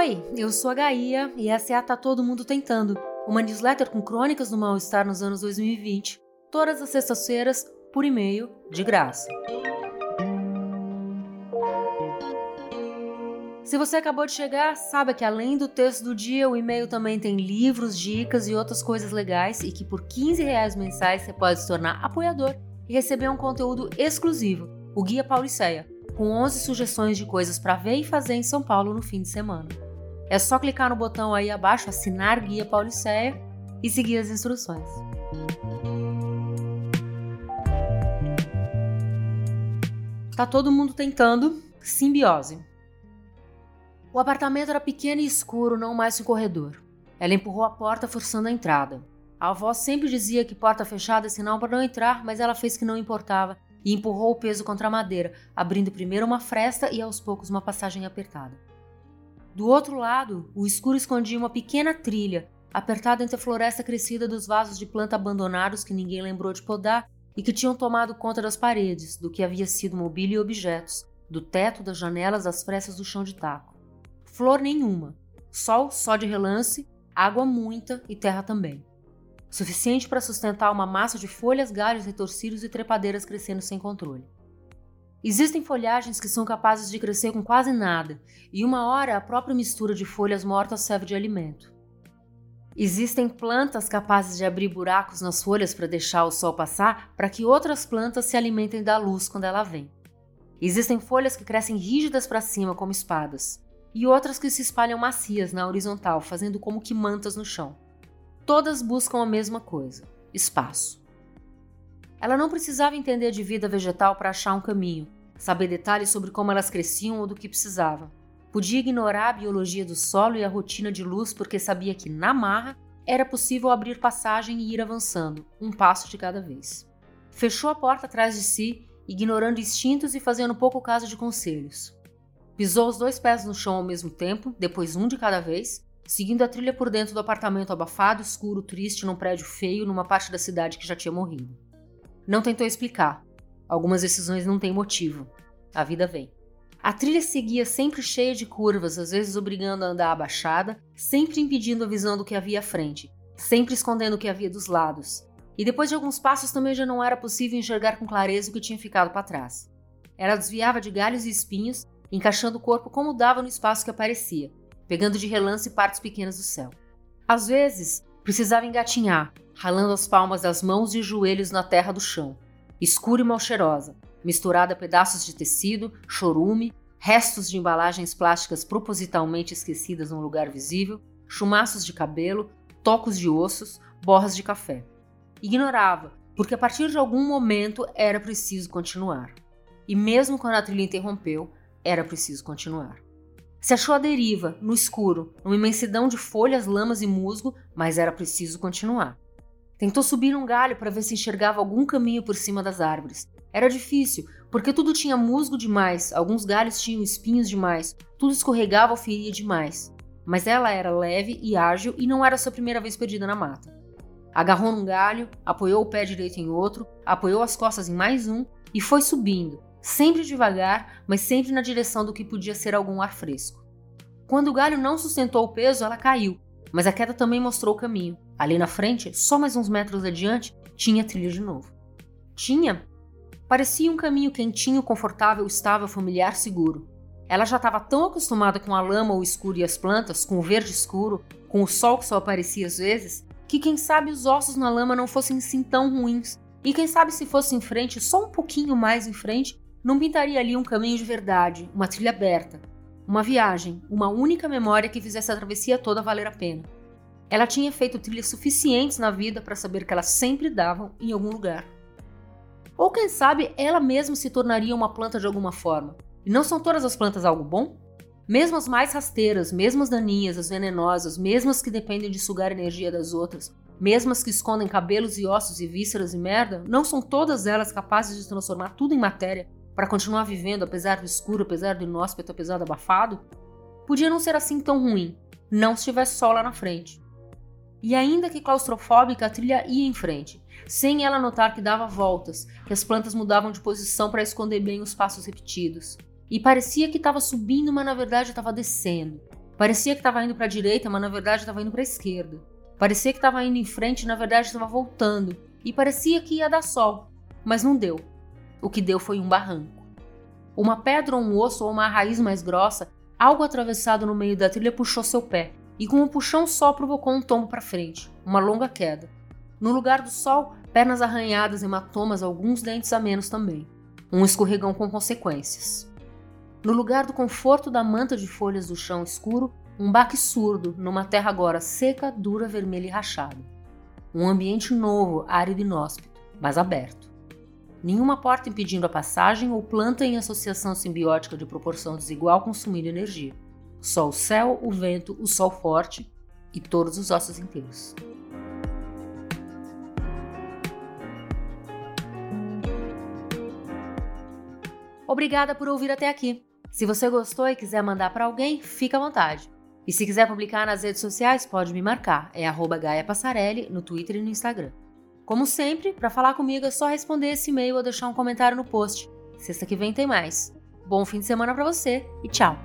Oi, eu sou a Gaia e essa é a Tá Todo Mundo Tentando, uma newsletter com crônicas do mal-estar nos anos 2020, todas as sextas-feiras, por e-mail, de graça. Se você acabou de chegar, saiba que além do texto do dia, o e-mail também tem livros, dicas e outras coisas legais e que por 15 reais mensais você pode se tornar apoiador e receber um conteúdo exclusivo, o Guia Pauliceia, com 11 sugestões de coisas para ver e fazer em São Paulo no fim de semana. É só clicar no botão aí abaixo, assinar Guia Pauliceia e seguir as instruções. Tá todo mundo tentando simbiose. O apartamento era pequeno e escuro, não mais um corredor. Ela empurrou a porta, forçando a entrada. A avó sempre dizia que porta fechada é sinal para não entrar, mas ela fez que não importava e empurrou o peso contra a madeira, abrindo primeiro uma fresta e aos poucos uma passagem apertada. Do outro lado, o escuro escondia uma pequena trilha, apertada entre a floresta crescida dos vasos de planta abandonados que ninguém lembrou de podar e que tinham tomado conta das paredes, do que havia sido mobília e objetos, do teto, das janelas, das frestas do chão de taco. Flor nenhuma, sol só de relance, água muita e terra também suficiente para sustentar uma massa de folhas, galhos retorcidos e trepadeiras crescendo sem controle. Existem folhagens que são capazes de crescer com quase nada, e uma hora a própria mistura de folhas mortas serve de alimento. Existem plantas capazes de abrir buracos nas folhas para deixar o sol passar para que outras plantas se alimentem da luz quando ela vem. Existem folhas que crescem rígidas para cima como espadas, e outras que se espalham macias na horizontal, fazendo como que mantas no chão. Todas buscam a mesma coisa: espaço. Ela não precisava entender de vida vegetal para achar um caminho, saber detalhes sobre como elas cresciam ou do que precisava. Podia ignorar a biologia do solo e a rotina de luz porque sabia que, na marra, era possível abrir passagem e ir avançando, um passo de cada vez. Fechou a porta atrás de si, ignorando instintos e fazendo pouco caso de conselhos. Pisou os dois pés no chão ao mesmo tempo, depois um de cada vez, seguindo a trilha por dentro do apartamento abafado, escuro, triste, num prédio feio, numa parte da cidade que já tinha morrido. Não tentou explicar. Algumas decisões não têm motivo. A vida vem. A trilha seguia sempre cheia de curvas, às vezes obrigando a andar abaixada, sempre impedindo a visão do que havia à frente, sempre escondendo o que havia dos lados. E depois de alguns passos também já não era possível enxergar com clareza o que tinha ficado para trás. Ela desviava de galhos e espinhos, encaixando o corpo como dava no espaço que aparecia, pegando de relance partes pequenas do céu. Às vezes, precisava engatinhar, ralando as palmas das mãos e joelhos na terra do chão, escura e mal cheirosa, misturada a pedaços de tecido, chorume, restos de embalagens plásticas propositalmente esquecidas num lugar visível, chumaços de cabelo, tocos de ossos, borras de café. Ignorava, porque a partir de algum momento era preciso continuar. E mesmo quando a trilha interrompeu, era preciso continuar. Se achou à deriva, no escuro, numa imensidão de folhas, lamas e musgo, mas era preciso continuar. Tentou subir um galho para ver se enxergava algum caminho por cima das árvores. Era difícil, porque tudo tinha musgo demais, alguns galhos tinham espinhos demais, tudo escorregava ou feria demais. Mas ela era leve e ágil e não era sua primeira vez perdida na mata. Agarrou num galho, apoiou o pé direito em outro, apoiou as costas em mais um e foi subindo, sempre devagar, mas sempre na direção do que podia ser algum ar fresco. Quando o galho não sustentou o peso, ela caiu, mas a queda também mostrou o caminho. Ali na frente, só mais uns metros adiante, tinha trilha de novo. Tinha? Parecia um caminho quentinho, confortável, estável, familiar, seguro. Ela já estava tão acostumada com a lama, o escuro e as plantas, com o verde escuro, com o sol que só aparecia às vezes, que quem sabe os ossos na lama não fossem assim tão ruins. E quem sabe se fosse em frente, só um pouquinho mais em frente, não pintaria ali um caminho de verdade, uma trilha aberta, uma viagem, uma única memória que fizesse a travessia toda valer a pena. Ela tinha feito trilhas suficientes na vida para saber que elas sempre davam em algum lugar. Ou quem sabe ela mesma se tornaria uma planta de alguma forma. E não são todas as plantas algo bom? Mesmo as mais rasteiras, mesmo as daninhas, as venenosas, mesmo as que dependem de sugar energia das outras, mesmo as que escondem cabelos e ossos e vísceras e merda, não são todas elas capazes de transformar tudo em matéria para continuar vivendo apesar do escuro, apesar do inóspito, apesar do abafado, podia não ser assim tão ruim, não se tivesse sol lá na frente. E ainda que claustrofóbica, a trilha ia em frente, sem ela notar que dava voltas, que as plantas mudavam de posição para esconder bem os passos repetidos. E parecia que estava subindo, mas na verdade estava descendo. Parecia que estava indo para a direita, mas na verdade estava indo para a esquerda. Parecia que estava indo em frente, na verdade estava voltando. E parecia que ia dar sol, mas não deu. O que deu foi um barranco. Uma pedra ou um osso ou uma raiz mais grossa, algo atravessado no meio da trilha puxou seu pé, e com um puxão só provocou um tombo para frente, uma longa queda. No lugar do sol, pernas arranhadas, hematomas, alguns dentes a menos também. Um escorregão com consequências. No lugar do conforto da manta de folhas do chão escuro, um baque surdo numa terra agora seca, dura, vermelha e rachada. Um ambiente novo, árido e inóspito, mas aberto. Nenhuma porta impedindo a passagem ou planta em associação simbiótica de proporção desigual consumindo energia. Só o céu, o vento, o sol forte e todos os ossos inteiros. Obrigada por ouvir até aqui. Se você gostou e quiser mandar para alguém, fica à vontade. E se quiser publicar nas redes sociais, pode me marcar. É Gaia Passarelli no Twitter e no Instagram. Como sempre, para falar comigo é só responder esse e-mail ou deixar um comentário no post. Sexta que vem tem mais. Bom fim de semana para você e tchau!